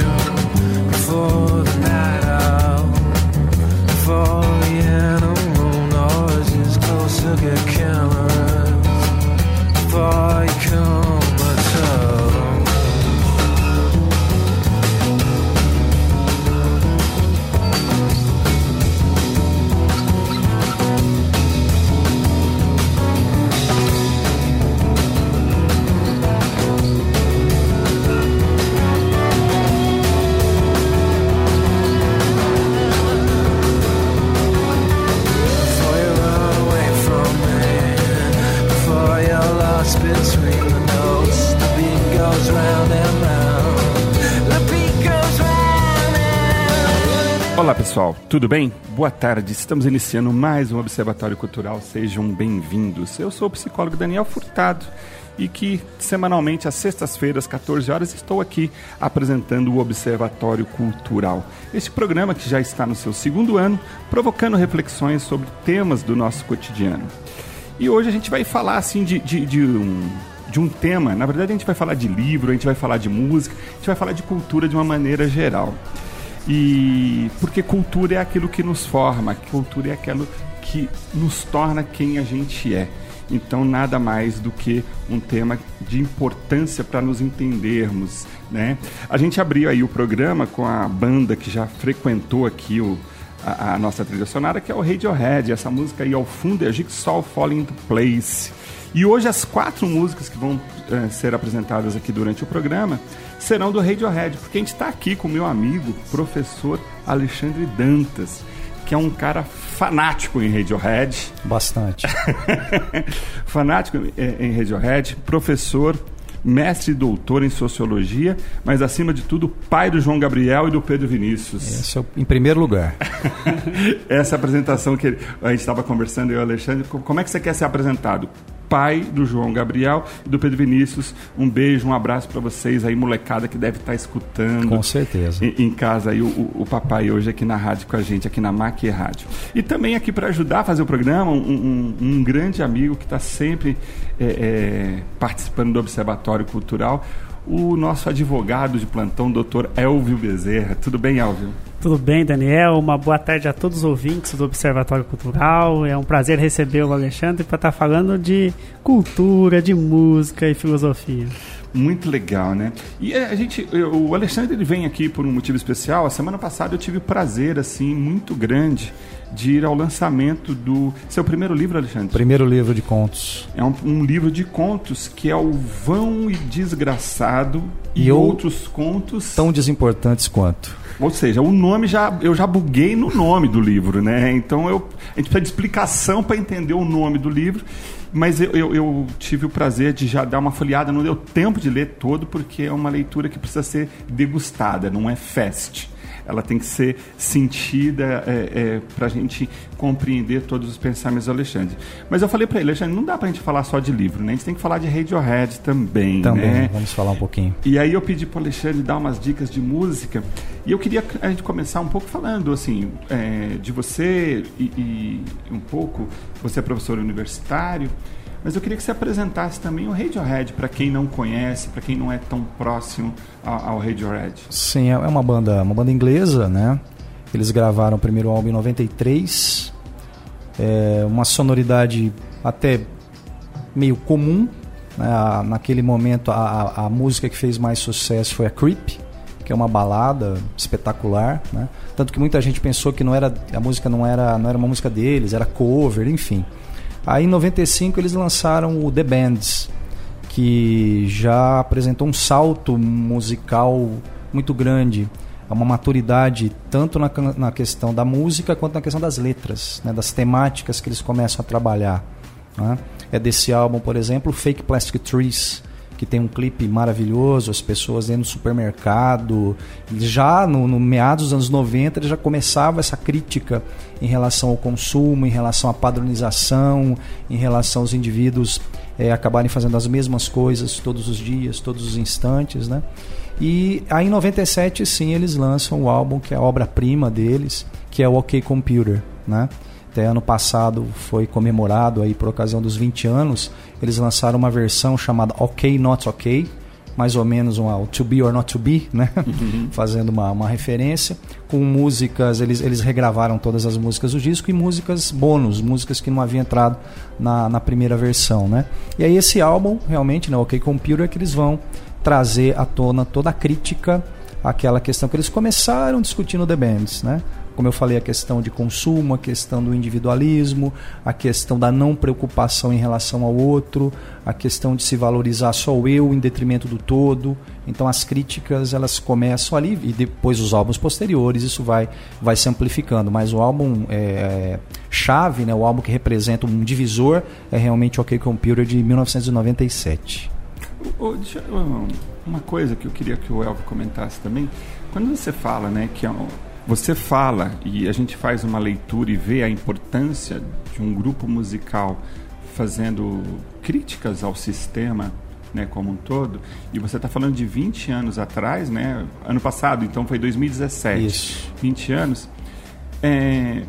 show. Tudo bem? Boa tarde, estamos iniciando mais um Observatório Cultural, sejam bem-vindos. Eu sou o psicólogo Daniel Furtado e que semanalmente às sextas-feiras, 14 horas, estou aqui apresentando o Observatório Cultural. Este programa que já está no seu segundo ano, provocando reflexões sobre temas do nosso cotidiano. E hoje a gente vai falar assim de, de, de um de um tema, na verdade a gente vai falar de livro, a gente vai falar de música, a gente vai falar de cultura de uma maneira geral. E porque cultura é aquilo que nos forma, cultura é aquilo que nos torna quem a gente é. Então nada mais do que um tema de importância para nos entendermos, né? A gente abriu aí o programa com a banda que já frequentou aqui o, a, a nossa trilha sonora, que é o Radiohead. Essa música aí ao fundo é a Jigsaw Falling into Place. E hoje as quatro músicas que vão eh, ser apresentadas aqui durante o programa serão do Radiohead, porque a gente está aqui com o meu amigo, professor Alexandre Dantas, que é um cara fanático em Radiohead, Bastante. fanático eh, em Radiohead, professor, mestre e doutor em sociologia, mas acima de tudo, pai do João Gabriel e do Pedro Vinícius. Esse é o, em primeiro lugar. Essa apresentação que a gente estava conversando, eu e o Alexandre, co- como é que você quer ser apresentado? Pai do João Gabriel e do Pedro Vinícius. Um beijo, um abraço para vocês aí, molecada que deve estar escutando. Com certeza. Em, em casa aí, o, o- o papai hoje aqui na rádio com a gente, aqui na MAC Rádio. E também aqui para ajudar a fazer o programa, um, um- um grande amigo que está sempre é, é, participando do Observatório Cultural, o nosso advogado de plantão, doutor Elvio Bezerra. Tudo bem, Elvio? Tudo bem, Daniel? Uma boa tarde a todos os ouvintes do Observatório Cultural. É um prazer receber o Alexandre para estar falando de cultura, de música e filosofia. Muito legal, né? E é, a gente, eu- o Alexandre ele vem aqui por um motivo especial. A semana passada eu tive o prazer, assim, muito grande de ir ao lançamento do seu primeiro livro, Alexandre. Primeiro livro de contos. É um, um livro de contos que é o Vão e Desgraçado e, E outros contos. Tão desimportantes quanto. Ou seja, o nome já eu já buguei no nome do livro, né? Então eu, a gente precisa de explicação para entender o nome do livro. Mas eu, eu, eu tive o prazer de já dar uma folheada, não deu tempo de ler todo, porque é uma leitura que precisa ser degustada, não é fast. Ela tem que ser sentida é, para a gente compreender todos os pensamentos do Alexandre. Mas eu falei para ele, Alexandre, não dá para a gente falar só de livro, né? A gente tem que falar de Radiohead também, Também, né? vamos falar um pouquinho. E aí eu pedi para o Alexandre dar umas dicas de música e eu queria a gente começar um pouco falando assim é, de você e, e um pouco você é professor universitário, mas eu queria que você apresentasse também o Radiohead para quem não conhece, para quem não é tão próximo ao, ao Radiohead. Sim, é uma banda, uma banda inglesa, né? Eles gravaram o primeiro álbum em 93. É uma sonoridade até meio comum. né? Naquele momento, a- a música que fez mais sucesso foi a Creep, que é uma balada espetacular, né? Tanto que muita gente pensou que não era a música não era não era uma música deles, era cover, enfim. Aí em 95 eles lançaram o The Bands, que já apresentou um salto musical muito grande, uma maturidade tanto na, na questão da música quanto na questão das letras, né, das temáticas que eles começam a trabalhar. né. É desse álbum, por exemplo, Fake Plastic Trees, que tem um clipe maravilhoso, as pessoas dentro do supermercado. Já no, no meados dos anos 90 ele já começava essa crítica em relação ao consumo, em relação à padronização, em relação aos indivíduos é, acabarem fazendo as mesmas coisas todos os dias, todos os instantes, né? E aí em 97 sim eles lançam o álbum que é a obra-prima deles, que é o OK Computer, né? Até ano passado foi comemorado aí por ocasião dos 20 anos. Eles lançaram uma versão chamada OK Not OK, mais ou menos uma To Be or Not To Be, né? Uhum. Fazendo uma, uma referência. Com músicas, eles, eles regravaram todas as músicas do disco e músicas bônus, músicas que não haviam entrado na, na primeira versão, né? E aí esse álbum, realmente, né, OK Computer, é que eles vão trazer à tona toda a crítica àquela questão que eles começaram discutindo The Bands, né? Como eu falei, a questão de consumo, a questão do individualismo, a questão da não preocupação em relação ao outro, a questão de se valorizar só o eu em detrimento do todo. Então as críticas elas começam ali e depois os álbuns posteriores isso vai vai se amplificando. Mas o álbum é, chave, né, o álbum que representa um divisor é realmente o OK Computer de 1997. Oh, uma coisa que eu queria que o Elvio comentasse também. Quando você fala, né, que é um você fala e a gente faz uma leitura e vê a importância de um grupo musical fazendo críticas ao sistema né, como um todo, e você está falando de 20 anos atrás, né, ano passado, então foi 2017, Isso. 20 anos. É,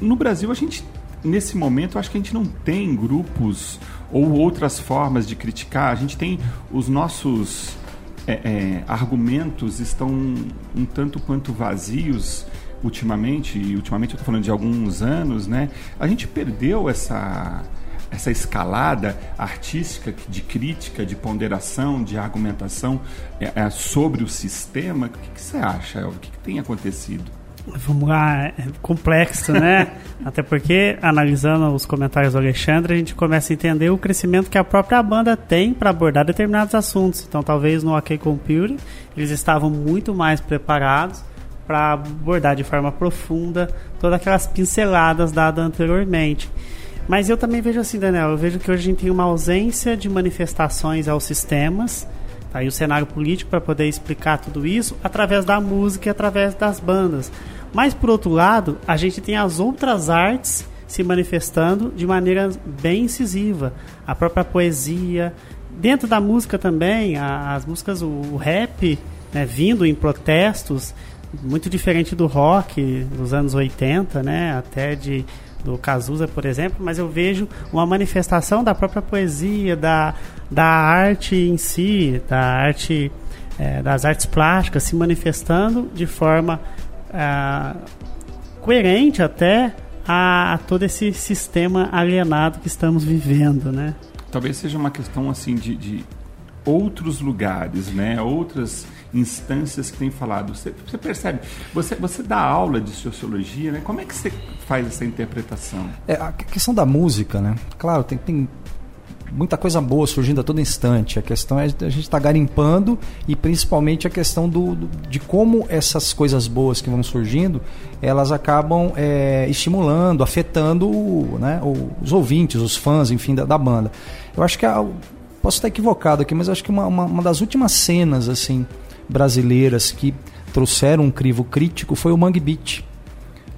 no Brasil, a gente, nesse momento, acho que a gente não tem grupos ou outras formas de criticar, a gente tem os nossos é, é, argumentos estão um tanto quanto vazios ultimamente, e ultimamente eu estou falando de alguns anos, né? A gente perdeu essa essa escalada artística de crítica, de ponderação, de argumentação é, é, sobre o sistema. O que, que você acha, Elvio? O que, que tem acontecido? Vamos lá, é complexo, né? Até porque, analisando os comentários do Alexandre, a gente começa a entender o crescimento que a própria banda tem para abordar determinados assuntos. Então, talvez no OK Computer, eles estavam muito mais preparados para abordar de forma profunda todas aquelas pinceladas dadas anteriormente. Mas eu também vejo assim, Daniel, eu vejo que hoje a gente tem uma ausência de manifestações aos sistemas, tá o cenário político para poder explicar tudo isso através da música e através das bandas. Mas por outro lado, a gente tem as outras artes se manifestando de maneira bem incisiva. A própria poesia, dentro da música também, as músicas, o, rap, né, vindo em protestos, muito diferente do rock dos anos 80, né, até de do Cazuza, por exemplo, mas eu vejo uma manifestação da própria poesia, da, da arte em si, da arte é, das artes plásticas se manifestando de forma é, coerente até a, a, todo esse sistema alienado que estamos vivendo, né? Talvez seja uma questão assim de, de outros lugares, né? Outras instâncias que têm falado. Você, você, percebe? Você, você dá aula de sociologia, né? Como é que você faz essa interpretação? É, a questão da música, né? Claro, tem, tem muita coisa boa surgindo a todo instante. A questão é a gente estar tá garimpando e principalmente a questão do, do, de como essas coisas boas que vão surgindo elas acabam é, estimulando, afetando né, os ouvintes, os fãs, enfim, da, da banda. Eu acho que a, posso estar equivocado aqui, mas acho que uma, uma, uma das últimas cenas assim brasileiras que trouxeram um crivo crítico foi o Mangue Beat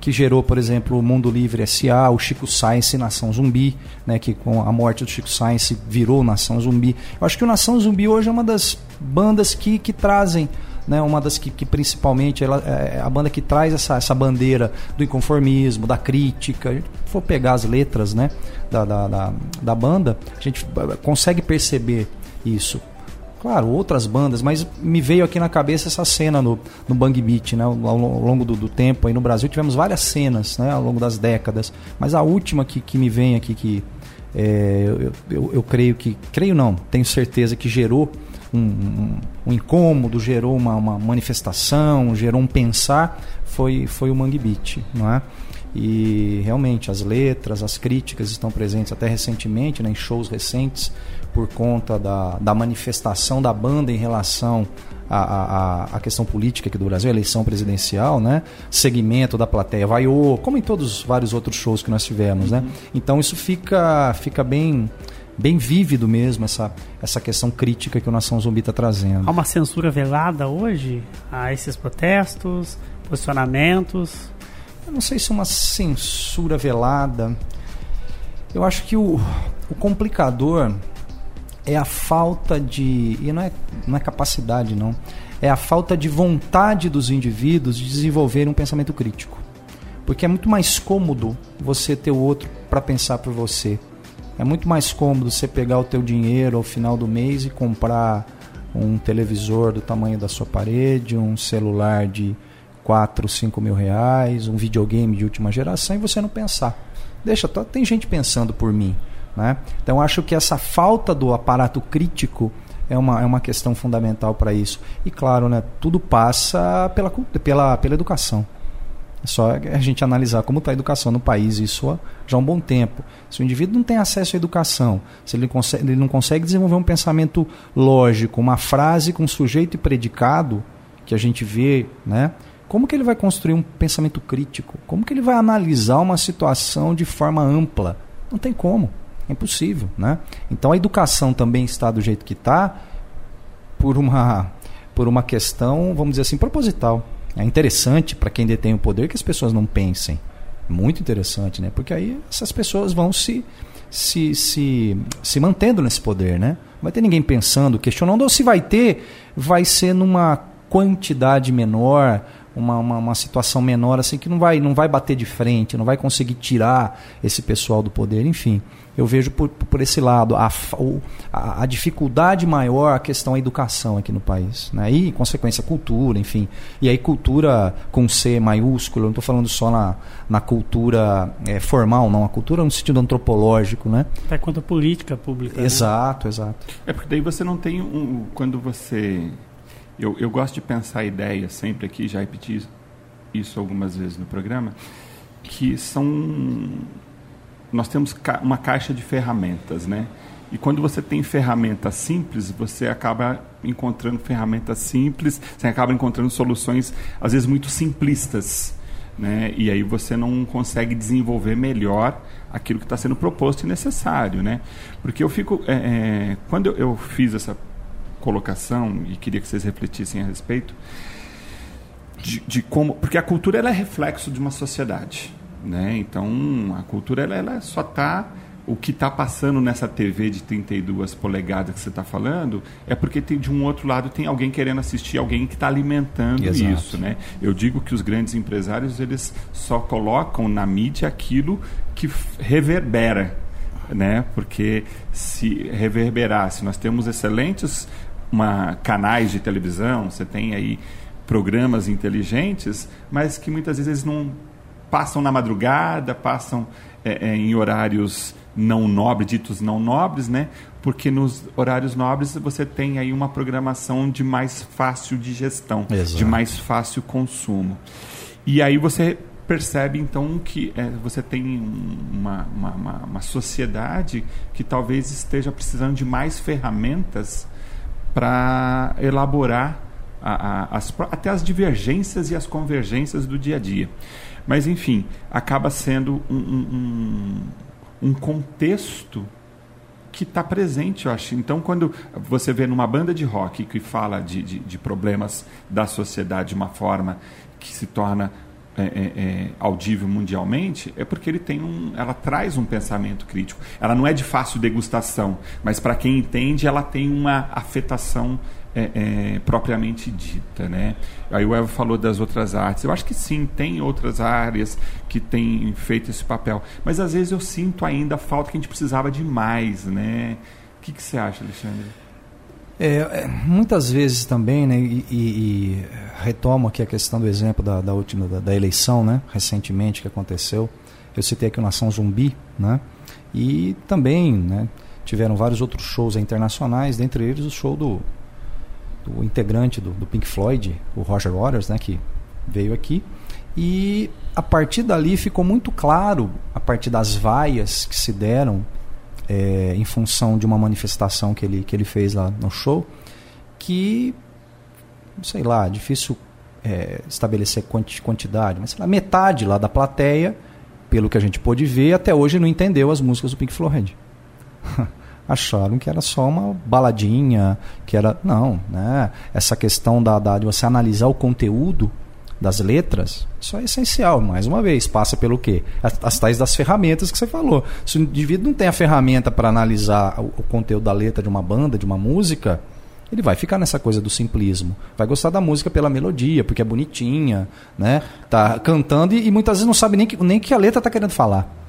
que gerou, por exemplo, o Mundo Livre SA, o Chico Science Nação Zumbi, né, que com a morte do Chico Science virou Nação Zumbi. Eu acho que o Nação Zumbi hoje é uma das bandas que, que trazem né, uma das que, que principalmente ela, é a banda que traz essa, essa bandeira do inconformismo, da crítica. A gente for pegar as letras né, da, da, da, da banda, a gente consegue perceber isso. Claro, outras bandas, mas me veio aqui na cabeça essa cena no, no Bang Beat, né? Ao, ao longo do, do, tempo aí no Brasil tivemos várias cenas, né? Ao longo das décadas. Mas a última que, que me vem aqui, que é, eu, eu, eu, creio que. Creio não, tenho certeza que gerou um, um, um incômodo, gerou uma, uma, manifestação, gerou um pensar, foi, foi o Mangue Beat, não é? E realmente as letras, as críticas estão presentes até recentemente, né, em shows recentes por conta da, da manifestação da banda em relação à, à, à questão política aqui do Brasil, eleição presidencial, né? Segmento da plateia vaiou, como em todos os vários outros shows que nós tivemos, né? Então isso fica, fica bem bem vívido mesmo essa, essa questão crítica que o Nação Zumbi está trazendo. Há uma censura velada hoje a esses protestos, posicionamentos? Eu não sei se é uma censura velada. Eu acho que o, o complicador é a falta de. E não é, não é capacidade, não. É a falta de vontade dos indivíduos de desenvolver um pensamento crítico. Porque é muito mais cômodo você ter o outro para pensar por você. É muito mais cômodo você pegar o teu dinheiro ao final do mês e comprar um televisor do tamanho da sua parede, um celular de 4, 5 mil reais, um videogame de última geração e você não pensar. Deixa, tá, tem gente pensando por mim. Né? Então acho que essa falta do aparato crítico é uma, é uma questão fundamental para isso. E claro, né, tudo passa pela, pela, pela educação. É só a gente analisar como está a educação no país, isso já há um bom tempo. Se o indivíduo não tem acesso à educação, se ele, consegue, ele não consegue desenvolver um pensamento lógico, uma frase com sujeito e predicado, que a gente vê, né? Como que ele vai construir um pensamento crítico? Como que ele vai analisar uma situação de forma ampla? Não tem como. É impossível. Né? Então a educação também está do jeito que está por uma, por uma questão, vamos dizer assim, proposital. É interessante para quem detém o poder que as pessoas não pensem. Muito interessante, né? Porque aí essas pessoas vão se, se, se, se mantendo nesse poder, né? Não vai ter ninguém pensando, questionando, ou se vai ter, vai ser numa quantidade menor, uma, uma, uma, situação menor, assim, que não vai, não vai bater de frente, não vai conseguir tirar esse pessoal do poder, enfim eu vejo por, por esse lado a, a, a, dificuldade maior a questão da educação aqui no país. Né? E, em consequência, cultura, enfim. E aí, cultura com C maiúsculo, eu não estou falando só na, na cultura é, formal, não. A cultura no sentido antropológico. Né? Até quanto a política pública. Né? Exato, né? exato. É porque daí você não tem um. Quando você. Eu, eu gosto de pensar a ideia sempre aqui, já repeti isso algumas vezes no programa, que são nós temos uma caixa de ferramentas, né? E quando você tem ferramentas simples, você acaba encontrando ferramentas simples, você acaba encontrando soluções às vezes muito simplistas, né? E aí você não consegue desenvolver melhor aquilo que está sendo proposto e necessário, né? Porque eu fico, é, é, quando eu, eu fiz essa colocação e queria que vocês refletissem a respeito de, de como, porque a cultura ela é reflexo de uma sociedade. Né? Então, a cultura ela, ela só está o que está passando nessa TV de 32 polegadas que você está falando é porque tem, de um outro lado tem alguém querendo assistir, alguém que está alimentando Exato. isso, né? Eu digo que os grandes empresários eles só colocam na mídia aquilo que reverbera, né? Porque se reverberasse, nós temos excelentes uma, canais de televisão, você tem aí programas inteligentes, mas que muitas vezes não passam na madrugada, passam é, é, em horários não nobres, ditos não nobres, né? Porque nos horários nobres você tem aí uma programação de mais fácil digestão, Exato. de mais fácil consumo. E aí você percebe então que é, você tem uma, uma, uma, uma, sociedade que talvez esteja precisando de mais ferramentas para elaborar a, a, as, até as divergências e as convergências do dia a dia. Mas, enfim, acaba sendo um, um, um contexto que está presente, eu acho. Então, quando você vê numa banda de rock que fala de, de, de problemas da sociedade de uma forma que se torna é, é, é, audível mundialmente, é porque ele tem um, ela traz um pensamento crítico. Ela não é de fácil degustação, mas para quem entende, ela tem uma afetação é, é, propriamente dita, né? Aí o Evo falou das outras artes. Eu acho que sim, tem outras áreas que têm feito esse papel, mas às vezes eu sinto ainda a falta que a gente precisava de mais, né? O que, que você acha, Alexandre? É, é muitas vezes também, né, e, e, retomo aqui a questão do exemplo da, da última da, da, eleição, né, recentemente que aconteceu. Eu citei aqui o Nação Zumbi, né, e também, né, tiveram vários outros shows internacionais, dentre eles o show do do integrante do, do, Pink Floyd, o Roger Waters, né, que veio aqui. E a partir dali ficou muito claro, a partir das vaias que se deram é, em função de uma manifestação que ele, que ele fez lá no show, que, sei lá, difícil é, estabelecer quantidade, mas sei lá, metade lá da plateia, pelo que a gente pôde ver, até hoje não entendeu as músicas do Pink Floyd. acharam que era só uma baladinha, que era. Não, né? Essa questão da, da, de você analisar o conteúdo das letras, isso é essencial. Mais uma vez, passa pelo quê? As, as tais das ferramentas que você falou. Se o indivíduo não tem a ferramenta para analisar o, o conteúdo da letra de uma banda, de uma música, ele vai ficar nessa coisa do simplismo. Vai gostar da música pela melodia, porque é bonitinha, né? Tá cantando e, e muitas vezes não sabe nem que, nem que a letra está querendo falar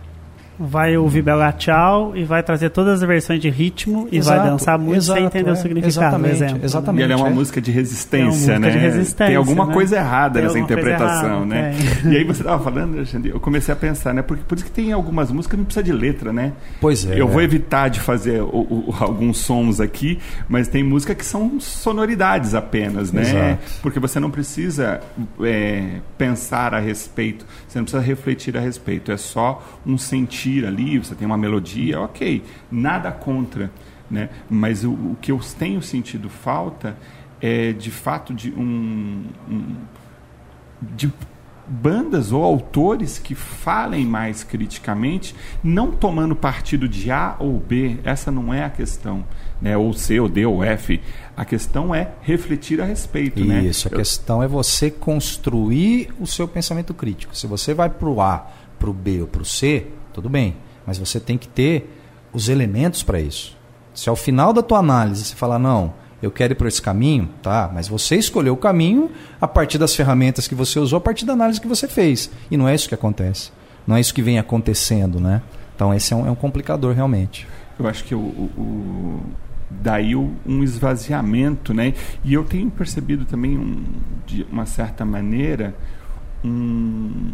vai ouvir Bela Tchau e vai trazer todas as versões de ritmo e Exato, vai dançar muito exato, sem entender é, o significado, exatamente, exemplo. exatamente. E ela é uma é. música de resistência, É uma música né? de resistência, tem alguma né? coisa errada Tem nessa interpretação, errada, né? tem. E aí você estava falando, Alexandre, eu comecei a pensar, né? Porque por isso que tem algumas músicas que não precisa de letra, né? Pois é. Eu vou evitar de fazer o- o- alguns sons aqui, mas tem música que são sonoridades apenas, né? Exato. Porque você não precisa é, pensar a respeito, você não precisa refletir a respeito. É só um sentir ali, você tem uma melodia, ok. Nada contra, né? Mas o, o que eu tenho sentido falta é, de fato, de um- um de bandas ou autores que falem mais criticamente, não tomando partido de A ou B, essa não é a questão, né? ou C, ou D, ou F. A questão é refletir a respeito. né? Isso, a Eu- questão é você construir o seu pensamento crítico. Se você vai para o A, para o B ou para o C, tudo bem, mas você tem que ter os elementos para isso. Se ao final da tua análise você falar, não, eu quero ir por esse caminho, tá, mas você escolheu o caminho a partir das ferramentas que você usou, a partir da análise que você fez. E não é isso que acontece. Não é isso que vem acontecendo, né? Então esse é um, é um complicador realmente. Eu acho que o, o- daí um esvaziamento, né? E eu tenho percebido também um, de uma certa maneira um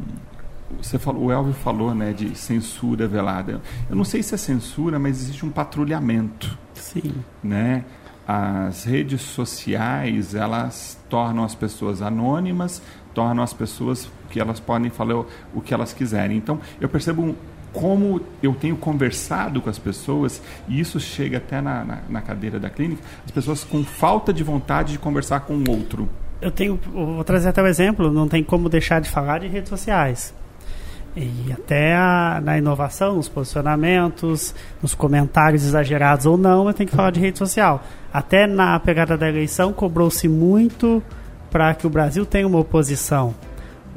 você falou, o Elvio falou, né, de censura velada. Eu não sei se é censura, mas existe um patrulhamento, Sim. né? As redes sociais, elas tornam as pessoas anônimas, tornam as pessoas que elas podem falar o, o que elas quiserem. Então, eu percebo um- como eu tenho conversado com as pessoas, e isso chega até na, na, na cadeira da clínica, as pessoas com falta de vontade de conversar com o outro. Eu tenho, vou trazer até o exemplo, não tem como deixar de falar de redes sociais. E até a- na inovação, nos posicionamentos, nos comentários exagerados ou não, eu tenho que falar de rede social. Até na pegada da eleição, cobrou-se muito para que o Brasil tenha uma oposição.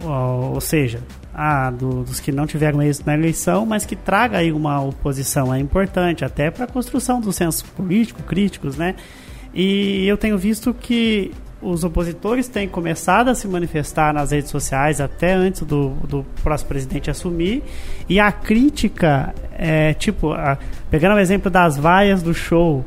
Ou, ou seja, ah, do- dos que não tiveram êxito na eleição, mas que traga aí uma oposição. É importante, até para a construção do senso político, críticos, né? E eu tenho visto que os opositores têm começado a se manifestar nas redes sociais até antes do, do próximo presidente assumir. E a crítica, é, tipo, a- pegando o exemplo das vaias do show,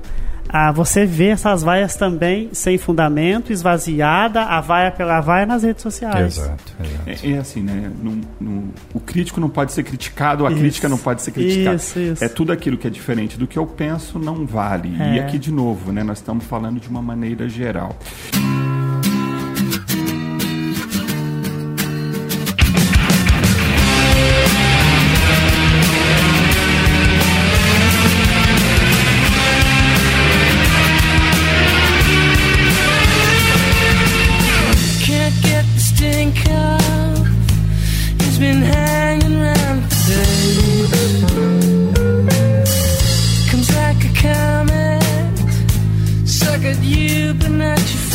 ah, você vê essas vaias também sem fundamento, esvaziada, a vaia pela vaia nas redes sociais. exato. É, é assim, né? Não- não- o crítico não pode ser criticado, a Isso. crítica não pode ser criticada. Isso, isso. É tudo aquilo que é diferente do que eu penso não vale. E É. aqui de novo, né? Nós estamos falando de uma maneira geral. You, but not your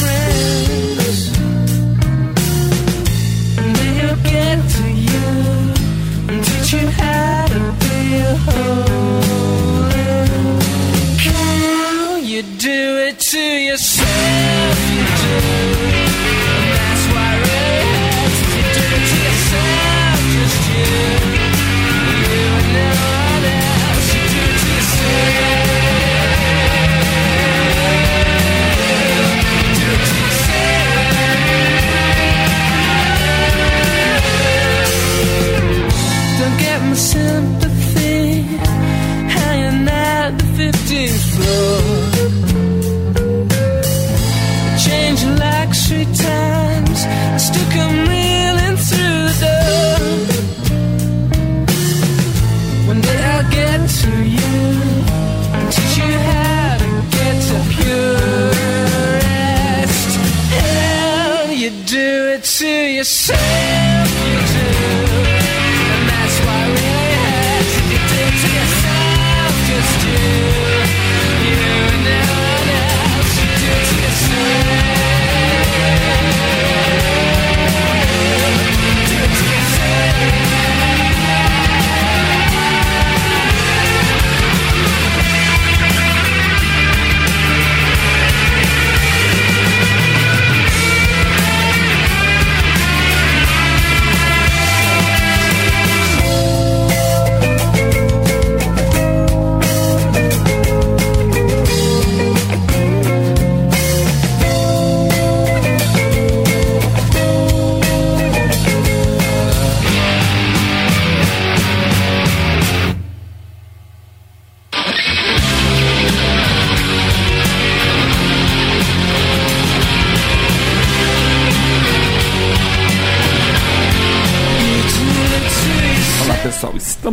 to yourself,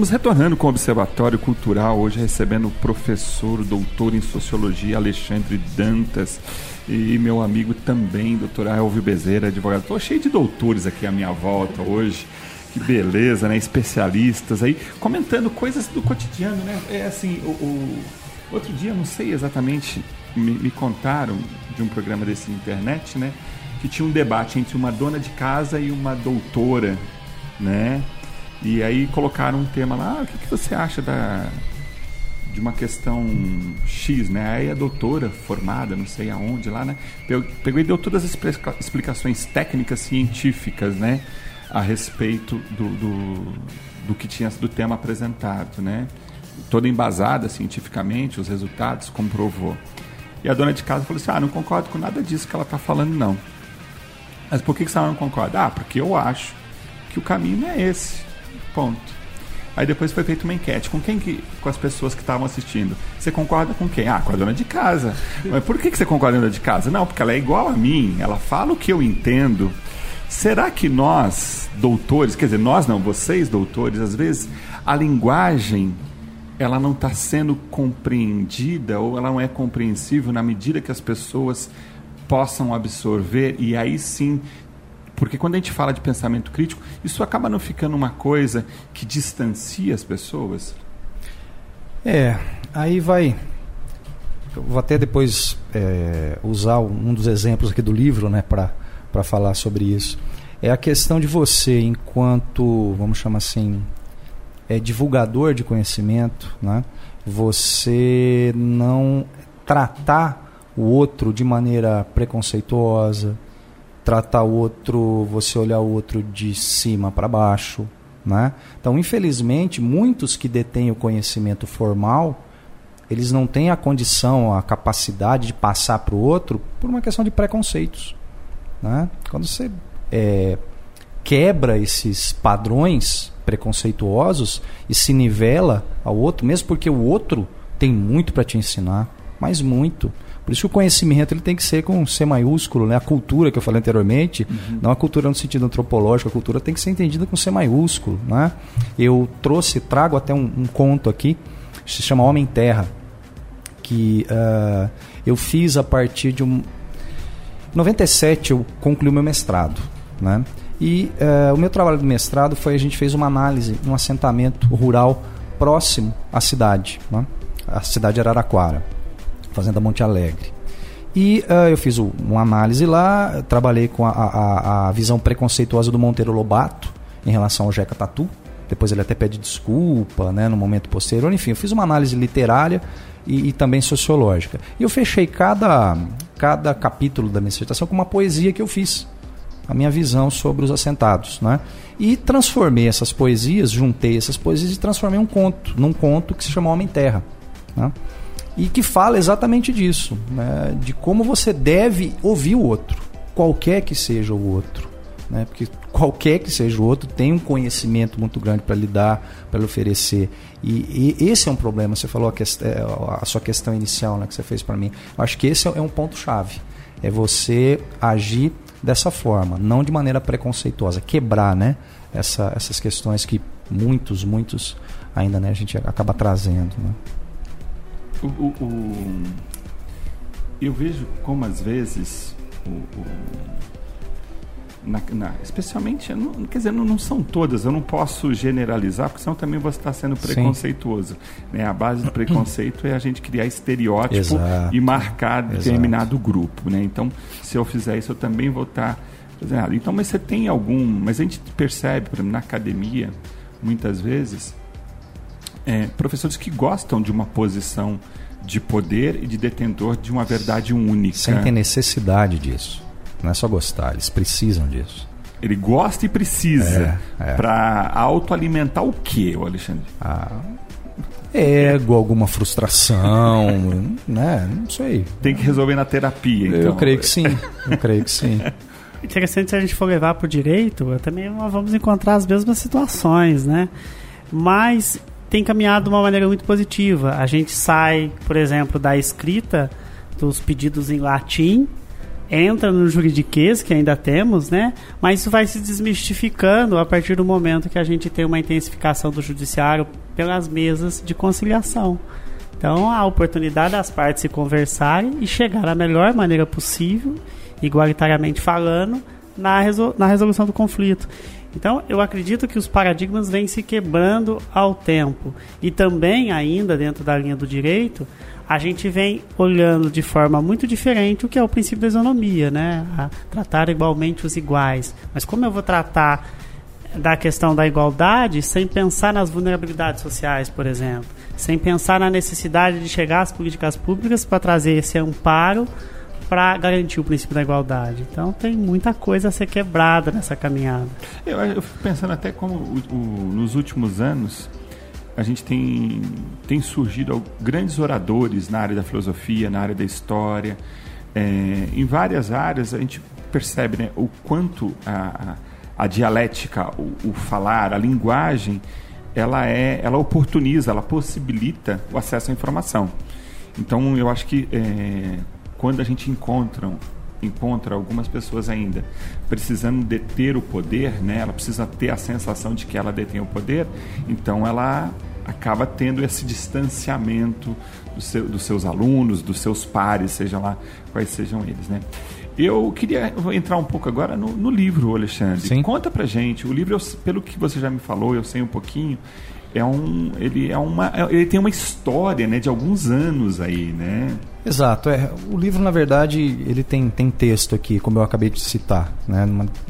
estamos retornando com o Observatório Cultural, hoje recebendo o professor, doutor em Sociologia, Alexandre Dantas, e meu amigo também, doutor Elvio Bezerra, advogado. Estou cheio de doutores aqui à minha volta hoje, que beleza, né? Especialistas aí, comentando coisas do cotidiano, né? É assim, o, o outro dia, não sei exatamente, me, me contaram de um programa desse internet, né? Que tinha um debate entre uma dona de casa e uma doutora, né? E aí colocaram um tema lá, ah, o que, que você acha da, de uma questão X, né? Aí a doutora formada, não sei aonde lá, né? Pegou e deu todas as explicações técnicas científicas, né? A respeito do, do, do que tinha do tema apresentado, né? Toda embasada cientificamente, os resultados comprovou. E a dona de casa falou assim: Ah, não concordo com nada disso que ela está falando, não. Mas por que, que você não concorda? Ah, porque eu acho que o caminho é esse. Ponto. Aí depois foi feita uma enquete. Com quem que. Com as pessoas que estavam assistindo. Você concorda com quem? Ah, com a dona de casa. Mas por que, que você concorda com a dona de casa? Não, porque ela é igual a mim, ela fala o que eu entendo. Será que nós, doutores, quer dizer, nós não, vocês, doutores, às vezes a linguagem ela não está sendo compreendida ou ela não é compreensível na medida que as pessoas possam absorver e aí sim porque quando a gente fala de pensamento crítico, isso acaba não ficando uma coisa que distancia as pessoas? É, aí vai. Eu vou até depois é, usar um dos exemplos aqui do livro né, para falar sobre isso. É a questão de você, enquanto, vamos chamar assim, é, divulgador de conhecimento, né, você não tratar o outro de maneira preconceituosa, tratar o outro, você olhar o outro de cima para baixo. Né? Então, infelizmente, muitos que detêm o conhecimento formal, eles não têm a condição, a capacidade de passar para o outro por uma questão de preconceitos. Né? Quando você é, quebra esses padrões preconceituosos e se nivela ao outro, mesmo porque o outro tem muito para te ensinar, mas muito. Por isso que o conhecimento ele tem que ser com C maiúsculo, né? A cultura que eu falei anteriormente, uhum. não a cultura no sentido antropológico, a cultura tem que ser entendida com C maiúsculo, né? Eu trouxe, trago até um, um conto aqui, se chama Homem Terra, que uh, eu fiz a partir de um... Em 97 eu concluí o meu mestrado, né? E uh, o meu trabalho de mestrado foi a gente fez uma análise um assentamento rural próximo à cidade, né? a cidade de Araraquara. Fazenda Monte Alegre. E uh, eu fiz uma análise lá, trabalhei com a, a, a, visão preconceituosa do Monteiro Lobato em relação ao Jeca Tatu. Depois ele até pede desculpa né, no momento posterior. Enfim, eu fiz uma análise literária e, e também sociológica. E eu fechei cada, cada capítulo da minha dissertação com uma poesia que eu fiz. A minha visão sobre os assentados. Né? E transformei essas poesias, juntei essas poesias e transformei um conto, num conto que se chama Homem Terra. Né? E que fala exatamente disso, né? de como você deve ouvir o outro, qualquer que seja o outro. Né? Porque qualquer que seja o outro tem um conhecimento muito grande para lhe dar, para lhe oferecer. E, e, esse é um problema. Você falou a, é, a sua questão inicial né, que você fez para mim. Eu acho que esse é um ponto-chave. É você agir dessa forma, não de maneira preconceituosa. Quebrar né, essa, essas questões que muitos, muitos ainda né, a gente acaba trazendo. Né? O, o, o, eu vejo como às vezes, na, na, especialmente, não, quer dizer, não, não, são todas, eu não posso generalizar, porque senão também você está sendo preconceituoso. Né? A base do preconceito é a gente criar estereótipo Exato. e marcar determinado Exato. grupo. Né? Então, se eu fizer isso, eu também vou estar tá fazendo Então, mas você tem algum. Mas a gente percebe, por exemplo, na academia, muitas vezes é, professores que gostam de uma posição de poder e de detentor de uma verdade única. Sentem necessidade disso. Não é só gostar, eles precisam disso. Ele gosta e precisa. É, é. Para autoalimentar o que, Alexandre? Ah, ego, alguma frustração, né? Não sei. Tem que resolver na terapia, então. Eu creio que sim. Eu creio que sim. Interessante se a gente for levar para o direito, também vamos encontrar as mesmas situações, né? Mas tem caminhado de uma maneira muito positiva. A gente sai, por exemplo, da escrita dos pedidos em latim entra no juridiquês que ainda temos, né? Mas isso vai se desmistificando a partir do momento que a gente tem uma intensificação do judiciário pelas mesas de conciliação. Então, a oportunidade das partes se conversarem e chegar da melhor maneira possível, igualitariamente falando, na, resol na resolução do conflito. Então, eu acredito que os paradigmas vêm se quebrando ao tempo. E também, ainda dentro da linha do direito, a gente vem olhando de forma muito diferente o que é o princípio da isonomia, né? A tratar igualmente os iguais. Mas como eu vou tratar da questão da igualdade sem pensar nas vulnerabilidades sociais, por exemplo? sem pensar na necessidade de chegar às políticas públicas para trazer esse amparo para garantir o princípio da igualdade. Então tem muita coisa a ser quebrada nessa caminhada. Eu, eu fico pensando até como o, o, nos últimos anos a gente tem, tem surgido grandes oradores na área da filosofia, na área da história, é, em várias áreas a gente percebe né, o quanto a, a, dialética, o, o falar, a linguagem ela é, ela oportuniza, ela possibilita o acesso à informação. Então, eu acho que é, quando a gente encontra, encontra algumas pessoas ainda precisando deter o poder, né, ela precisa ter a sensação de que ela detém o poder, então ela acaba tendo esse distanciamento do seu, dos seus alunos, dos seus pares, seja lá quais sejam eles, né? Eu queria entrar um pouco agora no, no livro, Alexandre. Sim. Conta pra gente. O livro, eu, pelo que você já me falou, eu sei um pouquinho. É um, ele é uma, é, ele tem uma história, né, de alguns anos aí, né? Exato. É, o livro, na verdade, ele tem, tem texto aqui, como eu acabei de citar, né,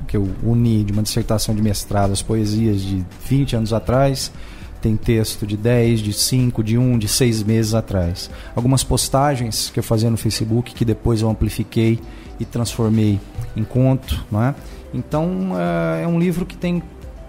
que eu uni de uma dissertação de mestrado, as poesias de 20 anos atrás tem texto de 10, de 5, de 1, de 6 meses atrás. Algumas postagens que eu fazia no Facebook que depois eu amplifiquei e transformei em conto, não é? Então é, é um livro que tem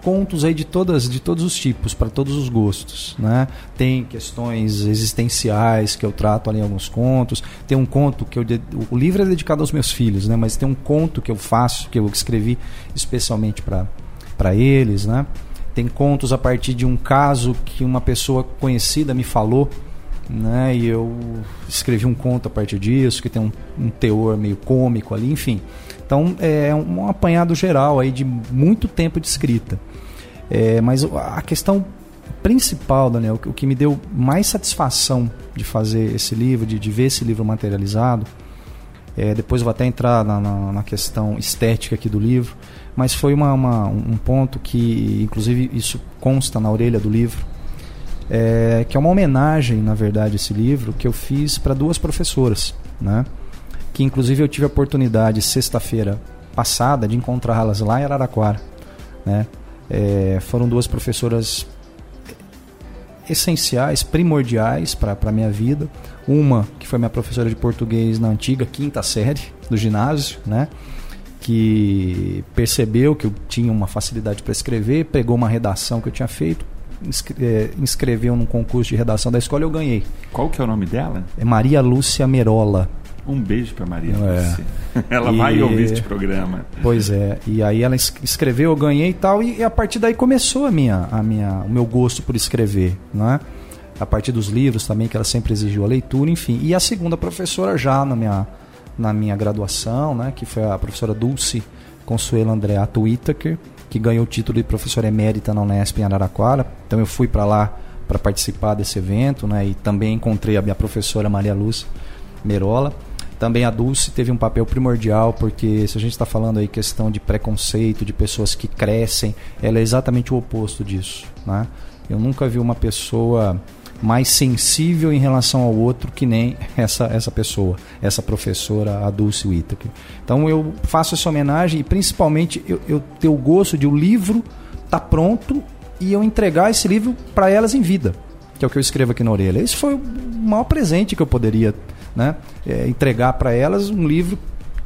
contos aí de todas de todos os tipos para todos os gostos né tem questões existenciais que eu trato ali em alguns contos tem um conto que eu o livro é dedicado aos meus filhos né mas tem um conto que eu faço que eu escrevi especialmente para para eles né tem contos a partir de um caso que uma pessoa conhecida me falou né? E eu escrevi um conto a partir disso, que tem um, um teor meio cômico ali, enfim. Então é um apanhado geral aí de muito tempo de escrita. É, mas a questão principal, Daniel, o que me deu mais satisfação de fazer esse livro, de, de ver esse livro materializado, é, depois vou até entrar na, na, na, questão estética aqui do livro, mas foi uma, uma, um ponto que, inclusive, isso consta na orelha do livro, é, que é uma homenagem, na verdade, esse livro que eu fiz para duas professoras, né? Que inclusive eu tive a oportunidade sexta-feira passada de encontrá-las lá em Araraquara, né? É, foram duas professoras essenciais, primordiais para a minha vida. Uma que foi minha professora de português na antiga quinta série do ginásio, né? Que percebeu que eu tinha uma facilidade para escrever, pegou uma redação que eu tinha feito, é, inscreveu num concurso de redação da escola e eu ganhei. Qual que é o nome dela? É Maria Lúcia Merola. Um beijo para Maria é. Lúcia. Ela e... vai ouvir este programa. Pois é. E aí ela escreveu, eu ganhei e tal, e a partir daí começou a minha, a minha, o meu gosto por escrever, né? A partir dos livros também que ela sempre exigiu a leitura, enfim. E a segunda professora já na minha na minha graduação, né, que foi a professora Dulce Consuelo Andreato Whittaker, que ganhou o título de professora emérita na Unesp em Araraquara. Então eu fui para lá para participar desse evento, né? E também encontrei a minha professora Maria Luz Merola. Também a Dulce teve um papel primordial, porque se a gente está falando aí questão de preconceito, de pessoas que crescem, ela é exatamente o oposto disso. Né? Eu nunca vi uma pessoa mais sensível em relação ao outro que nem essa, essa pessoa, essa professora, a Dulce Whittaker. Então eu faço essa homenagem e principalmente eu, eu ter o gosto de o livro estar tá pronto e eu entregar esse livro para elas em vida, que é o que eu escrevo aqui na orelha. Esse foi o maior presente que eu poderia né, é, entregar para elas, um livro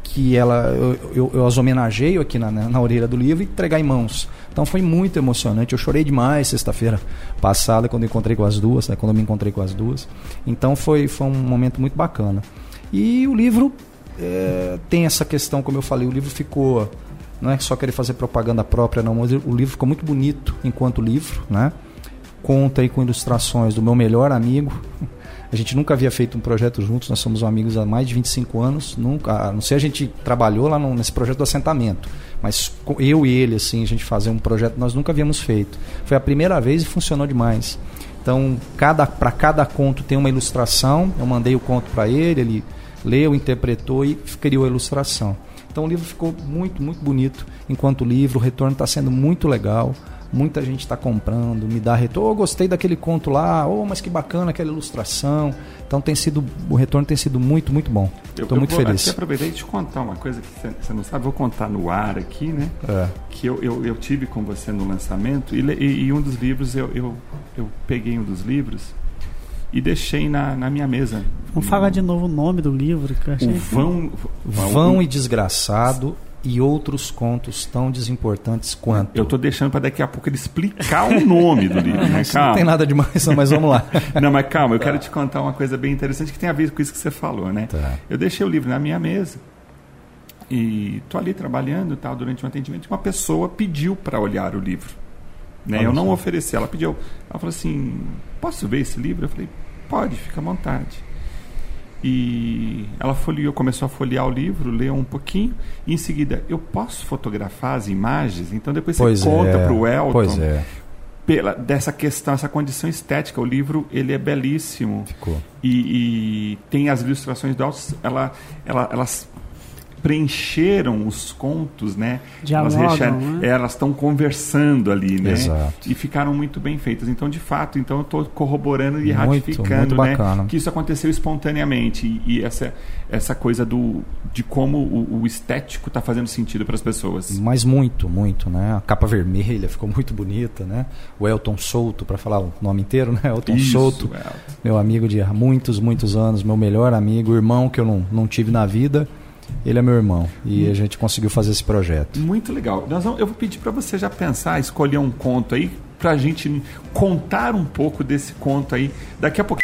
que ela eu, eu, eu as homenageio aqui na, na, orelha do livro e entregar em mãos. Então foi muito emocionante. Eu chorei demais sexta-feira passada quando encontrei com as duas, né, quando me encontrei com as duas. Então foi, foi um momento muito bacana. E o livro é, tem essa questão, como eu falei, o livro ficou. Não é só querer fazer propaganda própria, não, o livro ficou muito bonito enquanto livro, né? Conta aí com ilustrações do meu melhor amigo, A gente nunca havia feito um projeto juntos, nós somos amigos há mais de 25 anos. Nunca, a não sei a gente trabalhou lá no, nesse projeto do assentamento, mas eu e ele, assim, a gente fazer um projeto nós nunca havíamos feito. Foi a primeira vez e funcionou demais. Então, cada, para cada conto tem uma ilustração. Eu mandei o conto para ele, ele leu, interpretou e criou a ilustração. Então o livro ficou muito, muito bonito enquanto livro, o retorno está sendo muito legal. Muita gente está comprando, me dá retorno. Oh, gostei daquele conto lá, oh, mas que bacana aquela ilustração. Então tem sido, o retorno tem sido muito, muito bom. Estou muito vou feliz. Aqui aproveitar e te contar uma coisa que você não sabe, vou contar no ar aqui, né? É. Que eu, eu, eu tive com você no lançamento e, e, e um dos livros, eu, eu, eu peguei um dos livros e deixei na, na minha mesa. Vamos falar de novo o nome do livro. Que eu achei O Vão, Vão e Desgraçado e outros contos tão desimportantes quanto. Eu tô deixando para daqui a pouco ele explicar o nome do livro, né? Isso não Calma. tem nada demais, não, mas vamos lá. Não, mas calma, eu quero te contar uma coisa bem interessante que tem a ver com isso que você falou, né? Tá. Eu deixei o livro na minha mesa e tô ali trabalhando, tal, durante um atendimento, uma pessoa pediu para olhar o livro. Né? Eu não ofereci, ela pediu. Ela falou assim: "Posso ver esse livro?" Eu falei: "Pode, fica à vontade." E ela folheou, começou a folhear o livro, leu um pouquinho, e em seguida, eu posso fotografar as imagens? Então depois Pois você conta é, para o Elton Pois é, pela, dessa questão, essa condição estética. O livro ele é belíssimo ficou. e, e tem as ilustrações do ela, ela, elas preencheram os contos, né? Dialogam, elas né? elas estão conversando ali, né? Exato. E ficaram muito bem feitas. Então, de fato, então eu estou corroborando e Muito, ratificando, muito né? Que isso aconteceu espontaneamente e, e essa essa coisa do de como o, o estético está fazendo sentido para as pessoas. Mas muito, muito, né? A capa vermelha ficou muito bonita, né? O Elton Souto, para falar o nome inteiro, né? Elton Isso, Souto, é. meu amigo de há muitos, muitos anos, meu melhor amigo, irmão que eu não, não tive na vida. Ele é meu irmão e a gente conseguiu fazer esse projeto. Muito legal. Nós vamos- eu vou pedir para você já pensar, escolher um conto aí, para a gente contar um pouco desse conto aí daqui a pouco.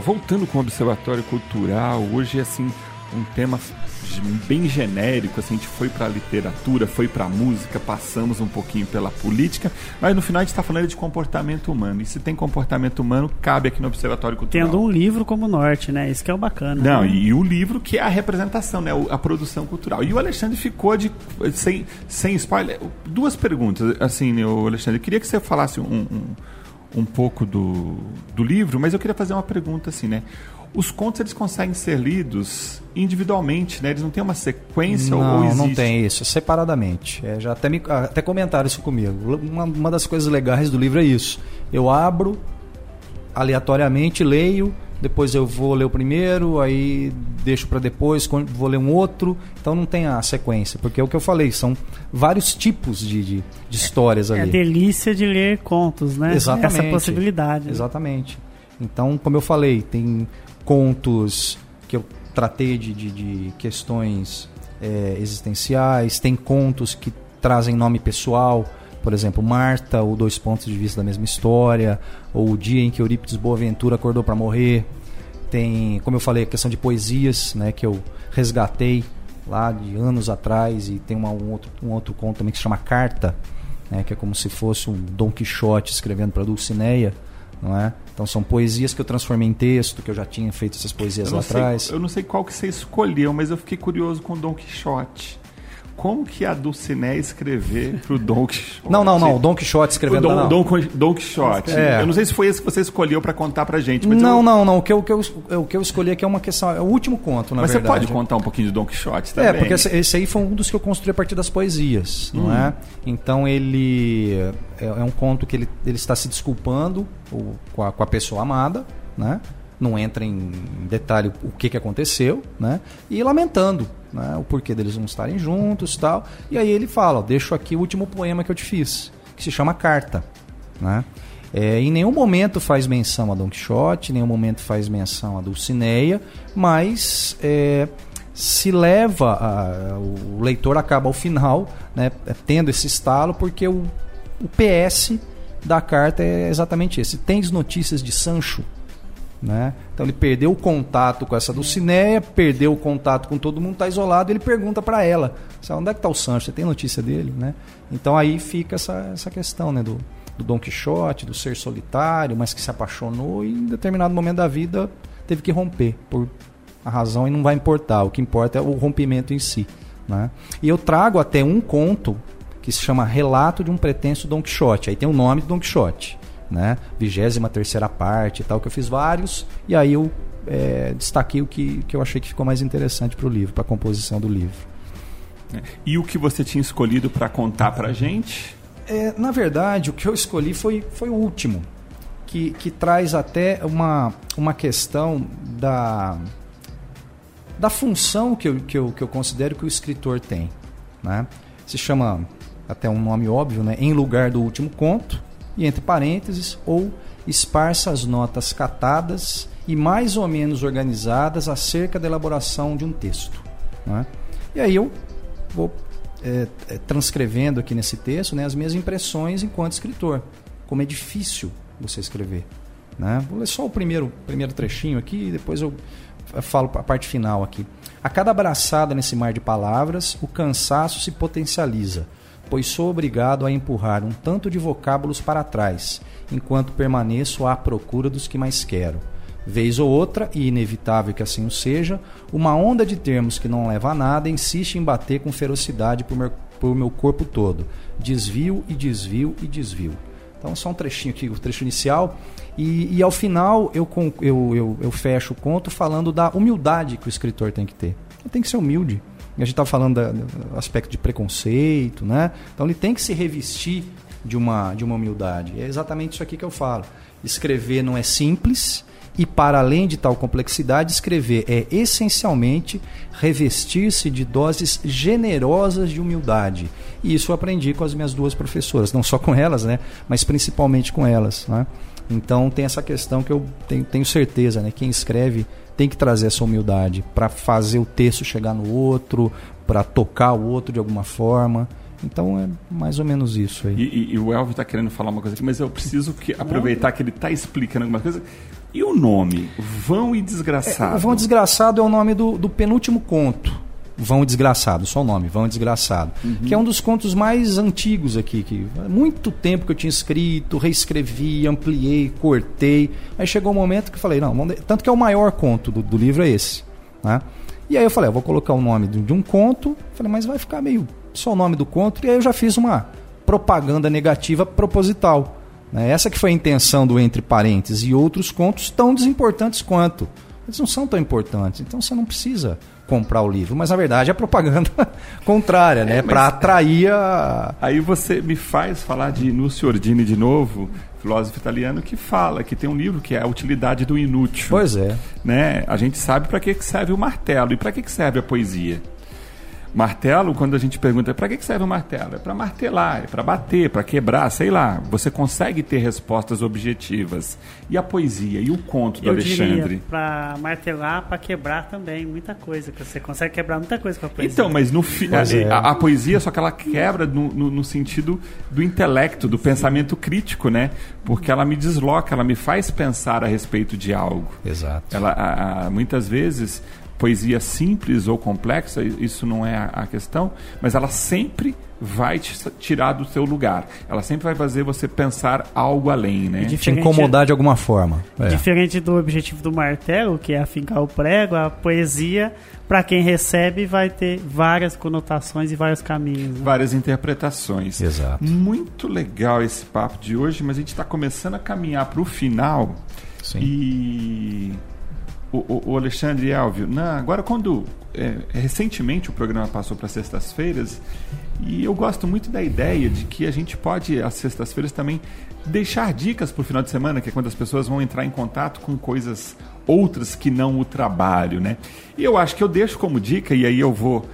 Voltando com o Observatório Cultural, hoje assim um tema bem genérico, assim, a gente foi para a literatura, foi para a música, passamos um pouquinho pela política, mas no final a gente está falando de comportamento humano. E se tem comportamento humano, cabe aqui no Observatório Cultural. Tendo um livro como norte, né? Isso que é o bacana. Não, né? e, o livro que é a representação, né? A produção cultural. E o Alexandre ficou de. Sem, sem spoiler. Duas perguntas, assim, né, o Alexandre. Eu queria que você falasse um, um, um pouco do, do livro, mas eu queria fazer uma pergunta assim, né? Os contos eles conseguem ser lidos individualmente, né? Eles não têm uma sequência ou Não, existe? não tem isso, separadamente. É, já até, me, até comentaram isso comigo. Uma, uma das coisas legais do livro é isso. Eu abro aleatoriamente, leio depois eu vou ler o primeiro, aí deixo para depois, vou ler um outro. Então não tem a sequência, porque é o que eu falei, são vários tipos de, de, de histórias ali. É a delícia de ler contos, né? Exatamente. Essa possibilidade. Né? Exatamente. Então, como eu falei, tem contos que eu tratei de, de, de questões é, existenciais, tem contos que trazem nome pessoal, por exemplo, Marta, ou Dois Pontos de Vista da Mesma História, ou O Dia em que Eurípides Boaventura Acordou para Morrer. Tem, como eu falei, a questão de poesias, né, que eu resgatei lá de anos atrás, e tem uma, um, outro, um outro conto também que se chama Carta, né, que é como se fosse um Dom Quixote escrevendo para Dulcineia, não é? Então são poesias que eu transformei em texto, que eu já tinha feito essas poesias lá atrás. Eu não sei qual que você escolheu, mas eu fiquei curioso com Dom Quixote como que a Dulciné escrever pro Don Quixote? Não, não, não. O Don Quixote escrevendo. O Don, não. Don, Don Quixote. É. Eu não sei se foi esse que você escolheu para contar pra gente. não, eu... não, não. O que, eu, o, que eu, o que eu escolhi aqui é uma questão. É o último conto, na mas verdade. Mas você pode contar um pouquinho de Don Quixote também? É, porque esse, esse, aí foi um dos que eu construí a partir das poesias, hum. não é? Então ele. É, é, um conto que ele, ele está se desculpando com, a, com a pessoa amada, né? não entra em detalhe o que, que aconteceu, né? E lamentando né? o porquê deles não estarem juntos tal. E aí ele fala, ó, deixo aqui o último poema que eu te fiz, que se chama Carta, né? É, em nenhum momento faz menção a Don Quixote, em nenhum momento faz menção a Dulcineia, mas é, se leva, a, o leitor acaba ao final né, tendo esse estalo, porque o, o PS da carta é exatamente esse. Tens notícias de Sancho? Né? Então ele perdeu o contato com essa Dulcineia, perdeu o contato com todo mundo, está isolado. Ele pergunta para ela: onde é que está o Sancho? Você tem notícia dele? Né? Então aí fica essa, essa questão né? do, do Dom Quixote, do ser solitário, mas que se apaixonou e em determinado momento da vida teve que romper por a razão e não vai importar. O que importa é o rompimento em si. Né? E eu trago até um conto que se chama Relato de um Pretenso Dom Quixote. Aí tem o nome do Dom Quixote né? 23 terceira parte e tal, que eu fiz vários, e aí eu é, destaquei o que, que eu achei que ficou mais interessante para o livro, para a composição do livro. E o que você tinha escolhido para contar para a gente? É, na verdade, o que eu escolhi foi, foi o último, que, que traz até uma, uma questão da, da função que eu, que, eu, que eu considero que o escritor tem. Né? Se chama, até um nome óbvio, né? Em Lugar do Último Conto, e entre parênteses, ou esparsa as notas catadas e mais ou menos organizadas acerca da elaboração de um texto. Né? E aí eu vou é, é, transcrevendo aqui nesse texto né, as minhas impressões enquanto escritor, como é difícil você escrever. Né? Vou ler só o primeiro, primeiro trechinho aqui e depois eu falo a parte final aqui. A cada abraçada nesse mar de palavras, o cansaço se potencializa pois sou obrigado a empurrar um tanto de vocábulos para trás, enquanto permaneço à procura dos que mais quero. Vez ou outra, e inevitável que assim o seja, uma onda de termos que não leva a nada insiste em bater com ferocidade por meu, por meu corpo todo. Desvio e desvio e desvio. Então, só um trechinho aqui, o trecho inicial. E, e ao final, eu, eu, eu, eu fecho o conto falando da humildade que o escritor tem que ter. Ele tem que ser humilde a gente está falando do aspecto de preconceito, né? Então ele tem que se revestir de uma, de uma humildade. É exatamente isso aqui que eu falo. Escrever não é simples e, para além de tal complexidade, escrever é essencialmente revestir-se de doses generosas de humildade. E isso eu aprendi com as minhas duas professoras, não só com elas, né? Mas principalmente com elas, né? Então tem essa questão que eu tenho, tenho certeza, né? Quem escreve tem que trazer essa humildade para fazer o texto chegar no outro, para tocar o outro de alguma forma. Então é mais ou menos isso aí. E, e, e o Elvio está querendo falar uma coisa aqui, mas eu preciso que, aproveitar que ele está explicando alguma coisa. E o nome? Vão e Desgraçado? É, Vão e Desgraçado é o nome do, do penúltimo conto Vão Desgraçado, só o nome, Vão Desgraçado. Uhum. Que é um dos contos mais antigos aqui. Que muito tempo que eu tinha escrito, reescrevi, ampliei, cortei. Aí chegou um momento que eu falei, não, tanto que é o maior conto do, do livro é esse. Né? E aí eu falei, eu vou colocar o nome de, de um conto. Falei, mas vai ficar meio só o nome do conto. E aí eu já fiz uma propaganda negativa proposital. Né? Essa que foi a intenção do entre parênteses e outros contos tão desimportantes quanto. Eles não são tão importantes, então você não precisa comprar o livro, mas na verdade é propaganda contrária, né? É, Para atrair a. Aí você me faz falar de Núcio Ordini de novo, filósofo italiano, que fala que tem um livro que é a utilidade do inútil. Pois é. né? A gente sabe para que serve o martelo e para que serve a poesia. Martelo, quando a gente pergunta para que que serve o martelo, é para martelar, é para bater, para quebrar, sei lá. Você consegue ter respostas objetivas. E a poesia e o conto do Eu Alexandre? pra martelar, pra quebrar também, muita coisa. que Você consegue quebrar muita coisa com a poesia. Então, mas no fi- Pois a, é. a- a poesia, só que ela quebra no, no- no sentido do intelecto, do pensamento crítico, né? Porque ela me desloca, ela me faz pensar a respeito de algo. Exato. Ela, a- a- muitas vezes, poesia simples ou complexa, isso não é a, questão, mas ela sempre vai te tirar do seu lugar. Ela sempre vai fazer você pensar algo além, né? E Te incomodar de alguma forma. É. Diferente do objetivo do martelo, que é afincar o prego, a poesia, pra quem recebe, vai ter várias conotações e vários caminhos. né? Várias interpretações. Exato. Muito legal esse papo de hoje, mas a gente está começando a caminhar para o final. Sim. E o, o- o Alexandre Elvio, na, agora quando é, recentemente o programa passou para sextas-feiras, e eu gosto muito da ideia de que a gente pode, às sextas-feiras, também deixar dicas para o final de semana, que é quando as pessoas vão entrar em contato com coisas outras que não o trabalho, né? E eu acho que eu deixo como dica, e aí eu vou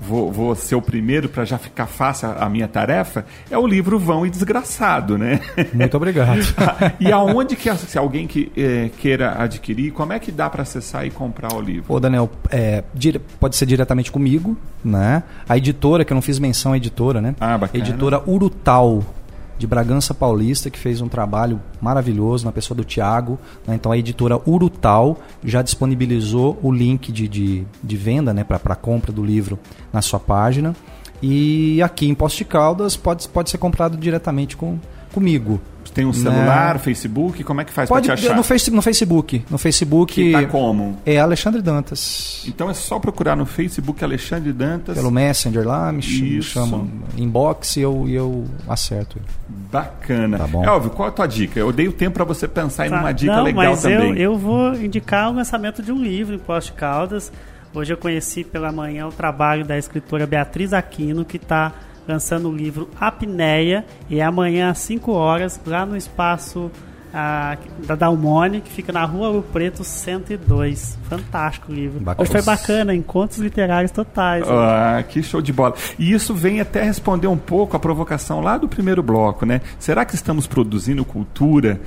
vou, vou ser o primeiro para já ficar fácil a, a minha tarefa, é o livro Vão e Desgraçado, né? Muito obrigado. e aonde que se alguém que eh, queira adquirir, como é que dá para acessar e comprar o livro? Ô, Daniel, é, pode ser diretamente comigo, né? A editora, que eu não fiz menção à editora, né? Ah, bacana. Editora Urutal, de Bragança Paulista, que fez um trabalho maravilhoso na pessoa do Tiago. né? Então a editora Urutal já disponibilizou o link de, de, de venda né, para compra do livro na sua página. E aqui em Poste de Caldas pode, pode ser comprado diretamente com, comigo. Tem um celular, Facebook, como é que faz para te achar? no, face, no Facebook. No Facebook Que tá como? é Alexandre Dantas. Então é só procurar no Facebook Alexandre Dantas. Pelo Messenger lá, me, ch- me Isso. chamam inbox e eu, eu acerto. Bacana. Tá bom. Elvio, qual a tua dica? Eu dei o tempo para você pensar em Tá. uma dica Não, legal mas também. Eu, eu vou indicar o lançamento de um livro em Poste Caldas. Hoje eu conheci pela manhã o trabalho da escritora Beatriz Aquino, que está lançando o livro Apneia, e é amanhã às 5 horas, lá no espaço ah, da Dalmone, que fica na rua Ouro Preto 102. Fantástico o livro. Bacana. Hoje foi bacana, encontros literários totais. né? Ah, que show de bola. E isso vem até responder um pouco a provocação lá do primeiro bloco, né? Será que estamos produzindo cultura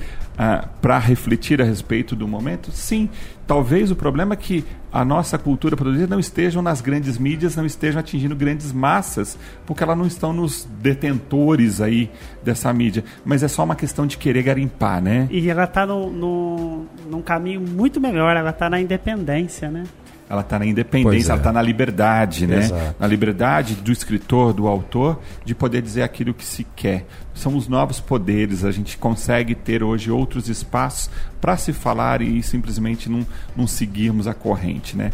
para refletir a respeito do momento? Sim. Talvez o problema é que a nossa cultura produzida não estejam nas grandes mídias, não estejam atingindo grandes massas, porque elas não estão nos detentores aí dessa mídia. Mas é só uma questão de querer garimpar, né? E ela está no, no, num caminho muito melhor, ela está na independência, né? Ela está na independência, é. ela está na liberdade, né? Exato. Na liberdade do escritor, do autor, de poder dizer aquilo que se quer. São os novos poderes, a gente consegue ter hoje outros espaços para se falar e simplesmente não, não seguirmos a corrente, né?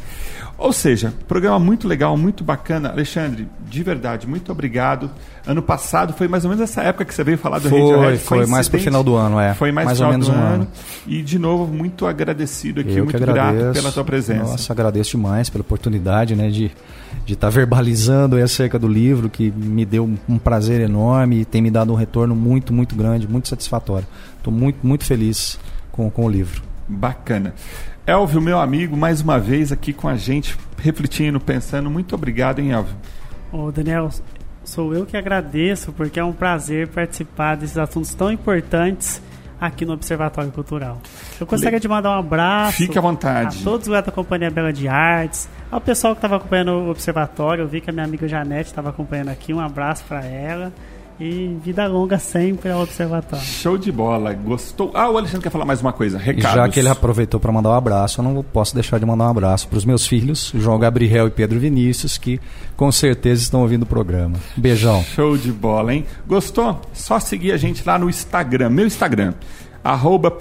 Ou seja, programa muito legal, muito bacana. Alexandre, de verdade, muito obrigado. Ano passado foi mais ou menos essa época que você veio falar do Foi, Radiohead. foi mais pro coincidente? final do ano, é. Foi mais, Mais ou menos do um ano. ano. E, de novo, muito agradecido aqui, eu muito grato pela tua presença. Nossa, agradeço demais pela oportunidade, né, de de estar verbalizando aí acerca do livro, que me deu um- um prazer enorme e tem me dado um retorno muito, muito grande, muito satisfatório. Estou muito, muito feliz com, com o livro. Bacana. Elvio, meu amigo, mais uma vez aqui com a gente, refletindo, pensando. Muito obrigado, hein, Elvio? Ô, Daniel, sou eu que agradeço, porque é um prazer participar desses assuntos tão importantes aqui no Observatório Cultural. Eu gostaria de mandar um abraço Fique à vontade. a todos lá da Companhia Bela de Artes, ao pessoal que estava acompanhando o Observatório. Eu vi que a minha amiga Janete estava acompanhando aqui. Um abraço para ela. E vida longa sempre ao Observatório. Show de bola. Gostou? Ah, o Alexandre quer falar mais uma coisa. Recados. já que ele aproveitou para mandar um abraço, eu não posso deixar de mandar um abraço para os meus filhos, João Gabriel e Pedro Vinícius, que com certeza estão ouvindo o programa. Beijão. Show de bola, hein? Gostou? Só seguir a gente lá no Instagram, meu Instagram. Arroba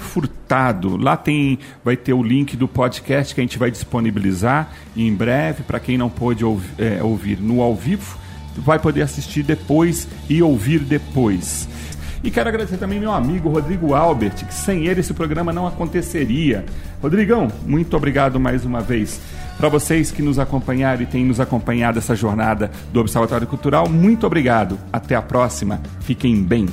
Furtado. Lá tem, vai ter o link do podcast que a gente vai disponibilizar em breve para quem não pôde ouvi- é, ouvir no ao vivo, vai poder assistir depois e ouvir depois. E quero agradecer também meu amigo Rodrigo Albert, que sem ele esse programa não aconteceria. Rodrigão, muito obrigado mais uma vez. Para vocês que nos acompanharam e têm nos acompanhado essa jornada do Observatório Cultural, muito obrigado. Até a próxima. Fiquem bem.